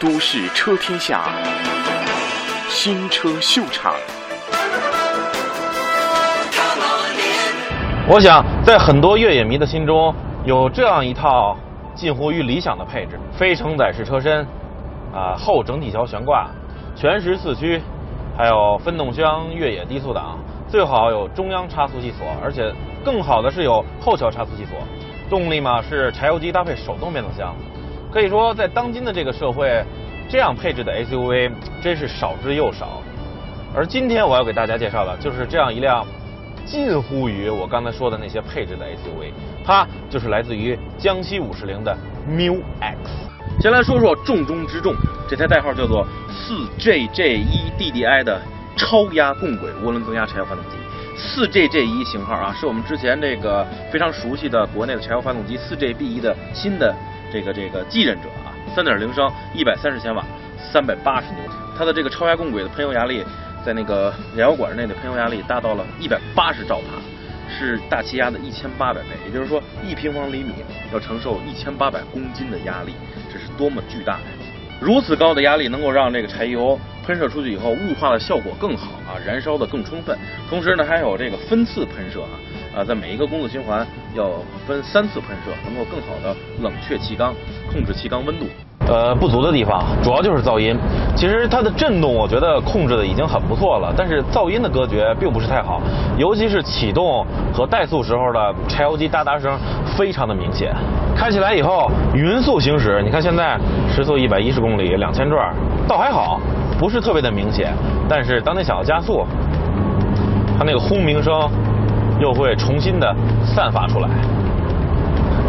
都市车天下，新车秀场。我想，在很多越野迷的心中，有这样一套近乎于理想的配置：非承载式车身，啊后整体桥悬挂，全时四驱，还有分动箱越野低速档，最好有中央差速器锁，而且更好的是有后桥差速器锁。动力嘛是柴油机搭配手动变速箱。可以说，在当今的这个社会，这样配置的 SUV 真是少之又少。而今天我要给大家介绍的就是这样一辆近乎于我刚才说的那些配置的 SUV，它就是来自于江西五十铃的 Mu X。先来说说重中之重，这台代号叫做 4JJ1 DDI 的超压共轨涡轮增压柴油发动机。4JJ1 型号啊，是我们之前这个非常熟悉的国内的柴油发动机 4JB1 的新的。这个这个继任者啊，三点零升，一百三十千瓦，三百八十牛，它的这个超压共轨的喷油压力，在那个燃油管内的喷油压力达到了一百八十兆帕，是大气压的一千八百倍，也就是说一平方厘米要承受一千八百公斤的压力，这是多么巨大呀！如此高的压力能够让这个柴油喷射出去以后雾化的效果更好啊，燃烧的更充分，同时呢还有这个分次喷射啊。啊，在每一个工作循环要分三次喷射，能够更好的冷却气缸，控制气缸温度。呃，不足的地方主要就是噪音。其实它的震动，我觉得控制的已经很不错了，但是噪音的隔绝并不是太好，尤其是启动和怠速时候的柴油机哒哒声非常的明显。开起来以后，匀速行驶，你看现在时速一百一十公里，两千转，倒还好，不是特别的明显。但是当你想要加速，它那个轰鸣声。又会重新的散发出来。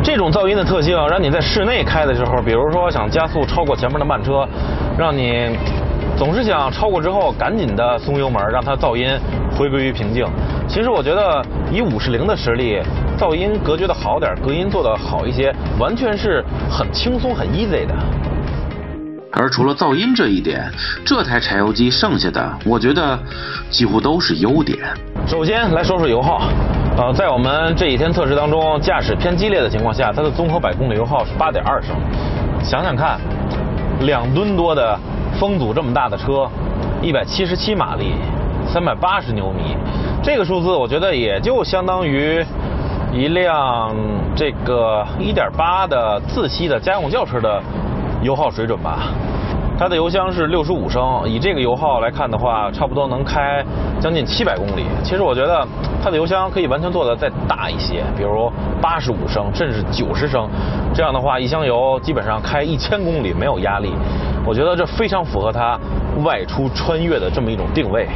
这种噪音的特性，让你在室内开的时候，比如说想加速超过前面的慢车，让你总是想超过之后赶紧的松油门，让它噪音回归于平静。其实我觉得以五十铃的实力，噪音隔绝的好点，隔音做的好一些，完全是很轻松很 easy 的。而除了噪音这一点，这台柴油机剩下的，我觉得几乎都是优点。首先来说说油耗，呃，在我们这几天测试当中，驾驶偏激烈的情况下，它的综合百公里油耗是八点二升。想想看，两吨多的风阻这么大的车，一百七十七马力，三百八十牛米，这个数字我觉得也就相当于一辆这个一点八的自吸的家用轿车的。油耗水准吧，它的油箱是六十五升，以这个油耗来看的话，差不多能开将近七百公里。其实我觉得它的油箱可以完全做的再大一些，比如八十五升，甚至九十升，这样的话一箱油基本上开一千公里没有压力。我觉得这非常符合它外出穿越的这么一种定位。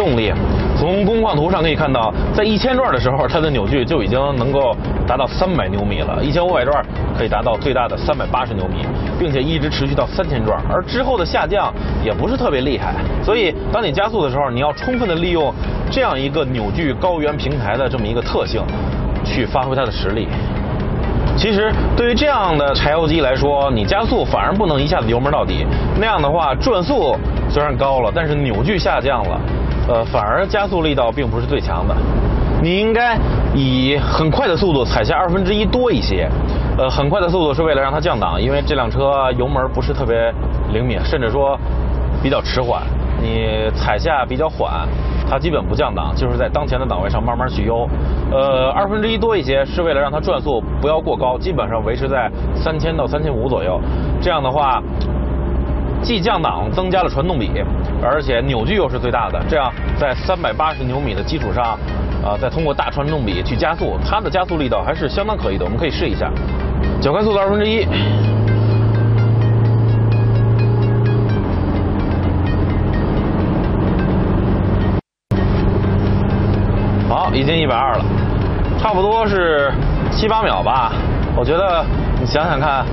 动力，从工况图上可以看到，在一千转的时候，它的扭矩就已经能够达到三百牛米了；一千五百转可以达到最大的三百八十牛米，并且一直持续到三千转。而之后的下降也不是特别厉害，所以当你加速的时候，你要充分的利用这样一个扭矩高原平台的这么一个特性，去发挥它的实力。其实对于这样的柴油机来说，你加速反而不能一下子油门到底，那样的话转速。虽然高了，但是扭矩下降了，呃，反而加速力道并不是最强的。你应该以很快的速度踩下二分之一多一些，呃，很快的速度是为了让它降档，因为这辆车油门不是特别灵敏，甚至说比较迟缓。你踩下比较缓，它基本不降档，就是在当前的档位上慢慢去悠。呃，二分之一多一些是为了让它转速不要过高，基本上维持在三千到三千五左右。这样的话。既降档增加了传动比，而且扭矩又是最大的，这样在三百八十牛米的基础上，啊，再通过大传动比去加速，它的加速力道还是相当可以的。我们可以试一下，脚开速度二分之一，好，已经一百二了，差不多是七八秒吧。我觉得你想想看。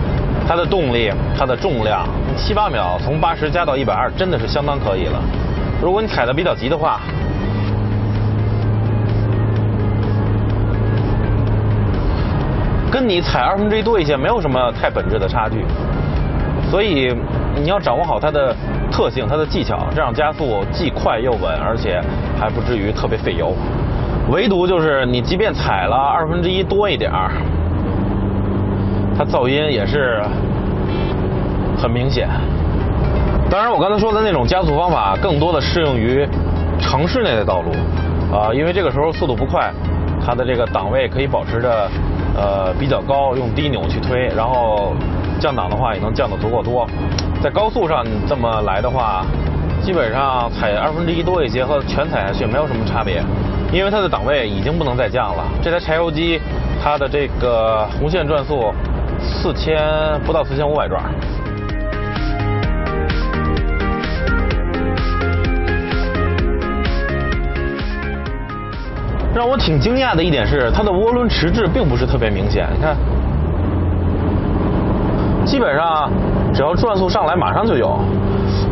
它的动力，它的重量，七八秒从八十加到一百二，真的是相当可以了。如果你踩的比较急的话，跟你踩二分之一多一些，没有什么太本质的差距。所以你要掌握好它的特性、它的技巧，这样加速既快又稳，而且还不至于特别费油。唯独就是你即便踩了二分之一多一点儿，它噪音也是很明显。当然，我刚才说的那种加速方法，更多的适用于城市内的道路，啊，因为这个时候速度不快，它的这个档位可以保持着呃比较高，用低扭去推，然后降档的话也能降得足够多。在高速上这么来的话，基本上踩二分之一多一些和全踩下去没有什么差别，因为它的档位已经不能再降了。这台柴油机它的这个红线转速四千不到四千五百转。挺惊讶的一点是，它的涡轮迟滞并不是特别明显。你看，基本上只要转速上来，马上就有。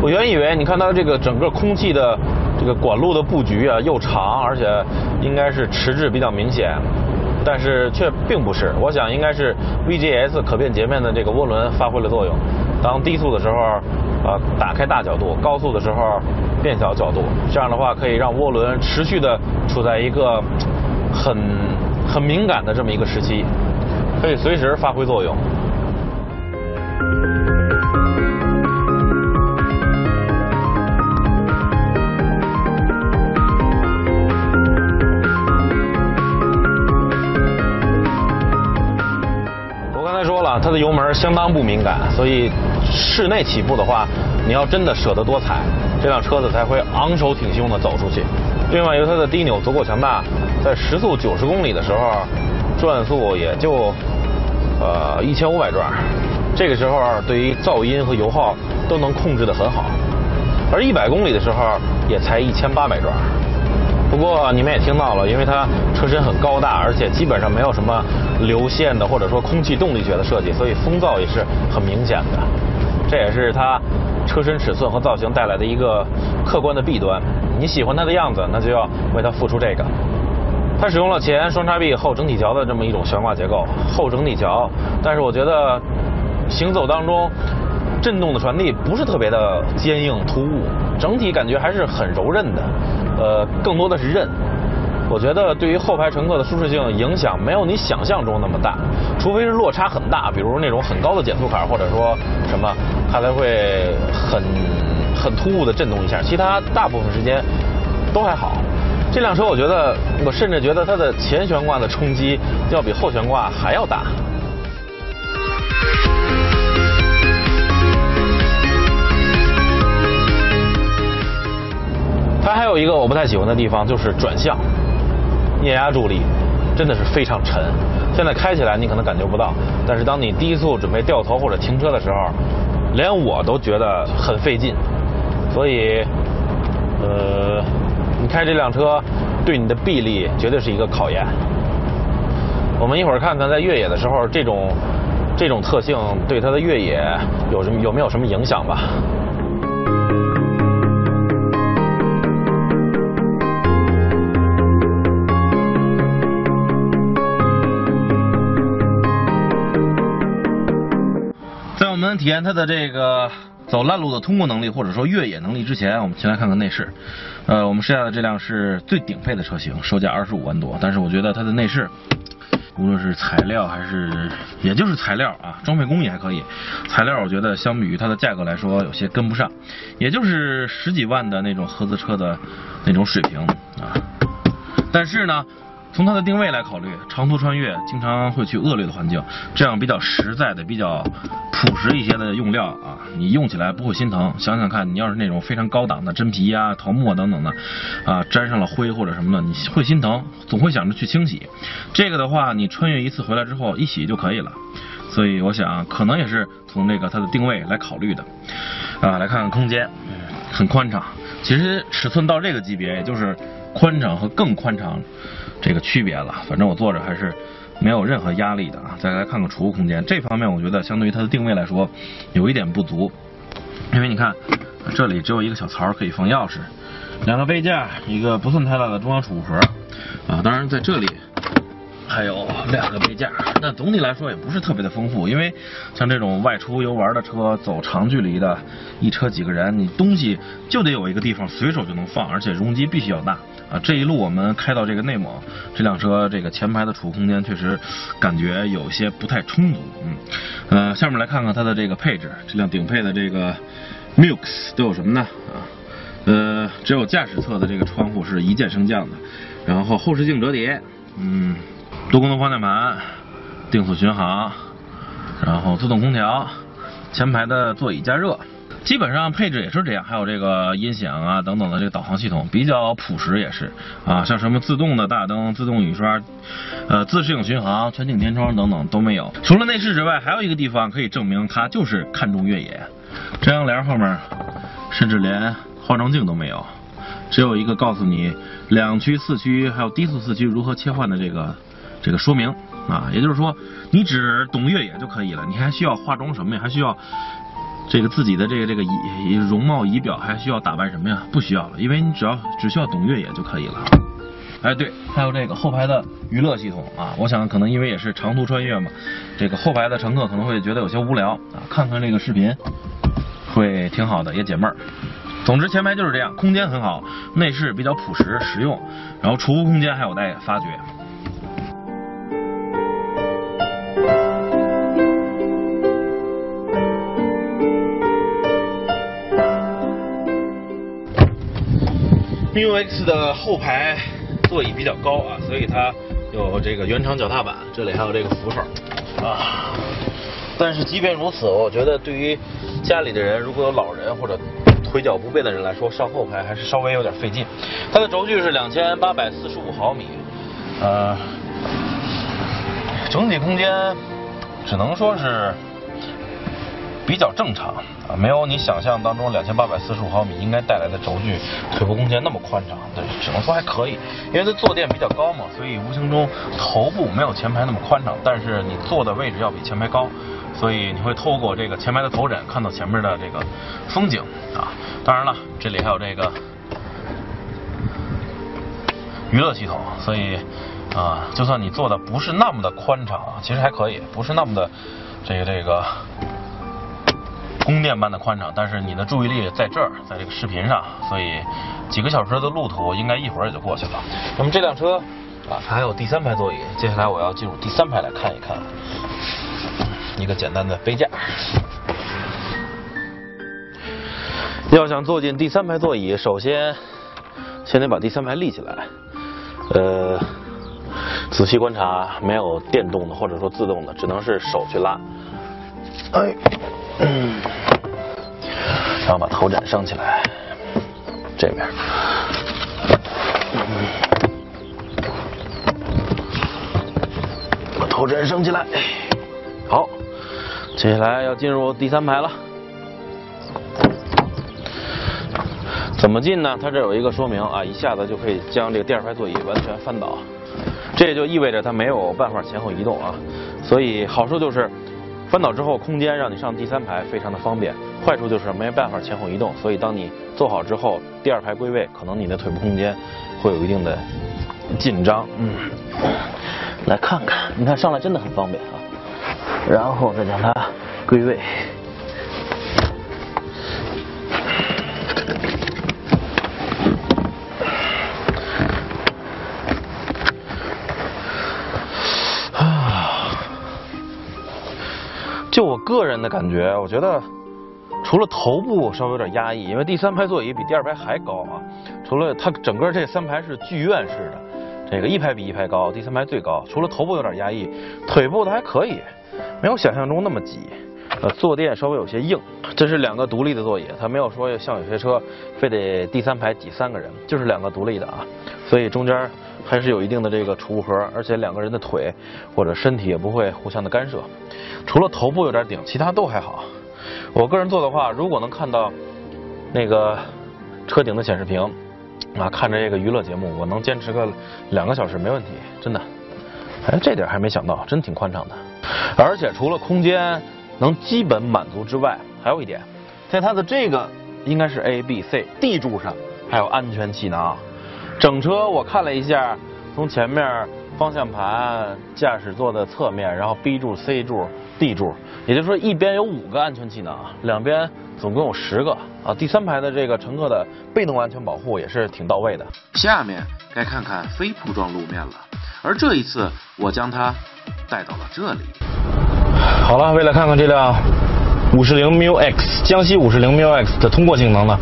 我原以为，你看它这个整个空气的这个管路的布局啊，又长，而且应该是迟滞比较明显，但是却并不是。我想应该是 VGS 可变截面的这个涡轮发挥了作用。当低速的时候，呃，打开大角度；高速的时候，变小角度。这样的话，可以让涡轮持续的处在一个很很敏感的这么一个时期，可以随时发挥作用。我刚才说了，它的油门相当不敏感，所以室内起步的话，你要真的舍得多踩，这辆车子才会昂首挺胸的走出去。另外，由于它的低扭足够强大，在时速九十公里的时候，转速也就呃一千五百转，这个时候对于噪音和油耗都能控制得很好。而一百公里的时候也才一千八百转。不过你们也听到了，因为它车身很高大，而且基本上没有什么流线的或者说空气动力学的设计，所以风噪也是很明显的。这也是它车身尺寸和造型带来的一个客观的弊端。你喜欢它的样子，那就要为它付出这个。它使用了前双叉臂后整体桥的这么一种悬挂结构，后整体桥，但是我觉得行走当中震动的传递不是特别的坚硬突兀，整体感觉还是很柔韧的，呃，更多的是韧。我觉得对于后排乘客的舒适性影响没有你想象中那么大，除非是落差很大，比如那种很高的减速坎或者说什么，它才会很很突兀的震动一下，其他大部分时间都还好。这辆车我觉得，我甚至觉得它的前悬挂的冲击要比后悬挂还要大。它还有一个我不太喜欢的地方，就是转向，液压助力真的是非常沉。现在开起来你可能感觉不到，但是当你低速准备掉头或者停车的时候，连我都觉得很费劲。所以，呃，你开这辆车对你的臂力绝对是一个考验。我们一会儿看看在越野的时候，这种这种特性对它的越野有什么有没有什么影响吧？体验它的这个走烂路的通过能力或者说越野能力之前，我们先来看看内饰。呃，我们试驾的这辆是最顶配的车型，售价二十五万多，但是我觉得它的内饰，无论是材料还是也就是材料啊，装配工艺还可以。材料我觉得相比于它的价格来说有些跟不上，也就是十几万的那种合资车的那种水平啊。但是呢。从它的定位来考虑，长途穿越经常会去恶劣的环境，这样比较实在的、比较朴实一些的用料啊，你用起来不会心疼。想想看，你要是那种非常高档的真皮呀、桃木啊等等的，啊，沾上了灰或者什么的，你会心疼，总会想着去清洗。这个的话，你穿越一次回来之后一洗就可以了。所以我想，可能也是从这个它的定位来考虑的。啊，来看看空间，很宽敞。其实尺寸到这个级别，也就是宽敞和更宽敞。这个区别了，反正我坐着还是没有任何压力的啊。再来看看储物空间，这方面我觉得相对于它的定位来说有一点不足，因为你看这里只有一个小槽可以放钥匙，两个杯架，一个不算太大的中央储物盒啊。当然在这里还有两个杯架。那总体来说也不是特别的丰富，因为像这种外出游玩的车，走长距离的，一车几个人，你东西就得有一个地方随手就能放，而且容积必须要大啊。这一路我们开到这个内蒙，这辆车这个前排的储物空间确实感觉有些不太充足。嗯，呃，下面来看看它的这个配置，这辆顶配的这个 Mux 都有什么呢？啊，呃，只有驾驶侧的这个窗户是一键升降的，然后后视镜折叠，嗯，多功能方向盘。定速巡航，然后自动空调，前排的座椅加热，基本上配置也是这样。还有这个音响啊等等的这个导航系统比较朴实，也是啊，像什么自动的大灯、自动雨刷、呃自适应巡航、全景天窗等等都没有。除了内饰之外，还有一个地方可以证明它就是看重越野。遮阳帘后面甚至连化妆镜都没有，只有一个告诉你两驱、四驱还有低速四驱如何切换的这个这个说明。啊，也就是说，你只懂越野就可以了，你还需要化妆什么呀？还需要这个自己的这个这个仪容貌仪表，还需要打扮什么呀？不需要了，因为你只要只需要懂越野就可以了。哎，对，还有这个后排的娱乐系统啊，我想可能因为也是长途穿越嘛，这个后排的乘客可能会觉得有些无聊啊，看看这个视频会挺好的，也解闷儿。总之，前排就是这样，空间很好，内饰比较朴实实用，然后储物空间还有待发掘。M u X 的后排座椅比较高啊，所以它有这个原厂脚踏板，这里还有这个扶手啊。但是即便如此，我觉得对于家里的人，如果有老人或者腿脚不便的人来说，上后排还是稍微有点费劲。它的轴距是两千八百四十五毫米，呃，整体空间只能说是。比较正常啊，没有你想象当中两千八百四十五毫米应该带来的轴距、腿部空间那么宽敞。对，只能说还可以，因为它坐垫比较高嘛，所以无形中头部没有前排那么宽敞，但是你坐的位置要比前排高，所以你会透过这个前排的头枕看到前面的这个风景啊。当然了，这里还有这个娱乐系统，所以啊，就算你坐的不是那么的宽敞，其实还可以，不是那么的这个这个。宫殿般的宽敞，但是你的注意力在这儿，在这个视频上，所以几个小时的路途应该一会儿也就过去了。那么这辆车啊，它还有第三排座椅，接下来我要进入第三排来看一看，一个简单的杯架。要想坐进第三排座椅，首先先得把第三排立起来，呃，仔细观察，没有电动的或者说自动的，只能是手去拉。哎。嗯，然后把头枕升起来，这边，把头枕升起来，好，接下来要进入第三排了。怎么进呢？它这有一个说明啊，一下子就可以将这个第二排座椅完全翻倒，这也就意味着它没有办法前后移动啊，所以好处就是。翻倒之后，空间让你上第三排非常的方便。坏处就是没办法前后移动，所以当你坐好之后，第二排归位，可能你的腿部空间会有一定的紧张。嗯，来看看，你看上来真的很方便啊。然后再将它归位。个人的感觉，我觉得除了头部稍微有点压抑，因为第三排座椅比第二排还高啊。除了它整个这三排是剧院式的，这个一排比一排高，第三排最高。除了头部有点压抑，腿部的还可以，没有想象中那么挤。呃，坐垫稍微有些硬。这是两个独立的座椅，它没有说像有些车非得第三排挤三个人，就是两个独立的啊。所以中间。还是有一定的这个储物盒，而且两个人的腿或者身体也不会互相的干涉。除了头部有点顶，其他都还好。我个人坐的话，如果能看到那个车顶的显示屏啊，看着这个娱乐节目，我能坚持个两个小时没问题，真的。哎，这点还没想到，真挺宽敞的。而且除了空间能基本满足之外，还有一点，在它的这个应该是 A、B、C D 柱上还有安全气囊。整车我看了一下，从前面方向盘、驾驶座的侧面，然后 B 柱、C 柱、D 柱，也就是说一边有五个安全气囊，两边总共有十个啊。第三排的这个乘客的被动安全保护也是挺到位的。下面该看看非铺装路面了，而这一次我将它带到了这里。好了，为了看看这辆五十铃 Mu X 江西五十铃 Mu X 的通过性能呢，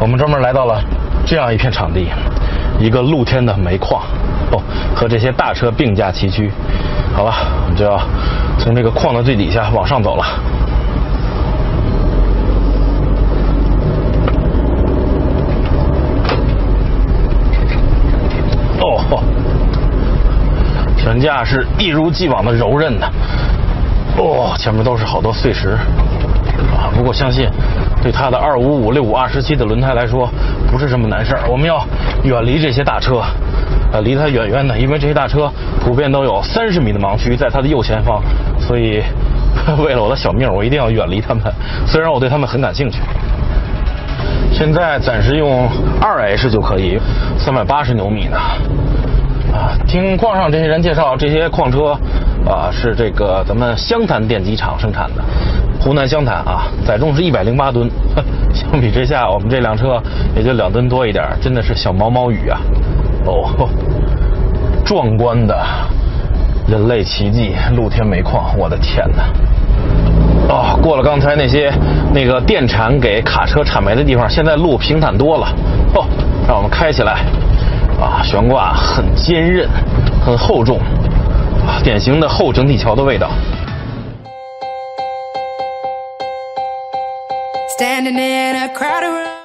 我们专门来到了这样一片场地，一个露天的煤矿。哦，和这些大车并驾齐驱。好了，我们就要从这个矿的最底下往上走了。哦，悬架是一如既往的柔韧的。哦，前面都是好多碎石啊！不过相信对它的二五五六五二十七的轮胎来说，不是什么难事儿。我们要远离这些大车。呃，离它远远的，因为这些大车普遍都有三十米的盲区在它的右前方，所以为了我的小命，我一定要远离他们。虽然我对他们很感兴趣。现在暂时用二 H 就可以，三百八十牛米呢。啊，听矿上这些人介绍，这些矿车啊是这个咱们湘潭电机厂生产的，湖南湘潭啊，载重是一百零八吨。相比之下，我们这辆车也就两吨多一点，真的是小毛毛雨啊。哦，壮观的人类奇迹——露天煤矿！我的天哪！哦，过了刚才那些那个电铲给卡车铲煤的地方，现在路平坦多了。哦，让我们开起来！啊，悬挂很坚韧，很厚重，典型的后整体桥的味道。Standing in a crowded room.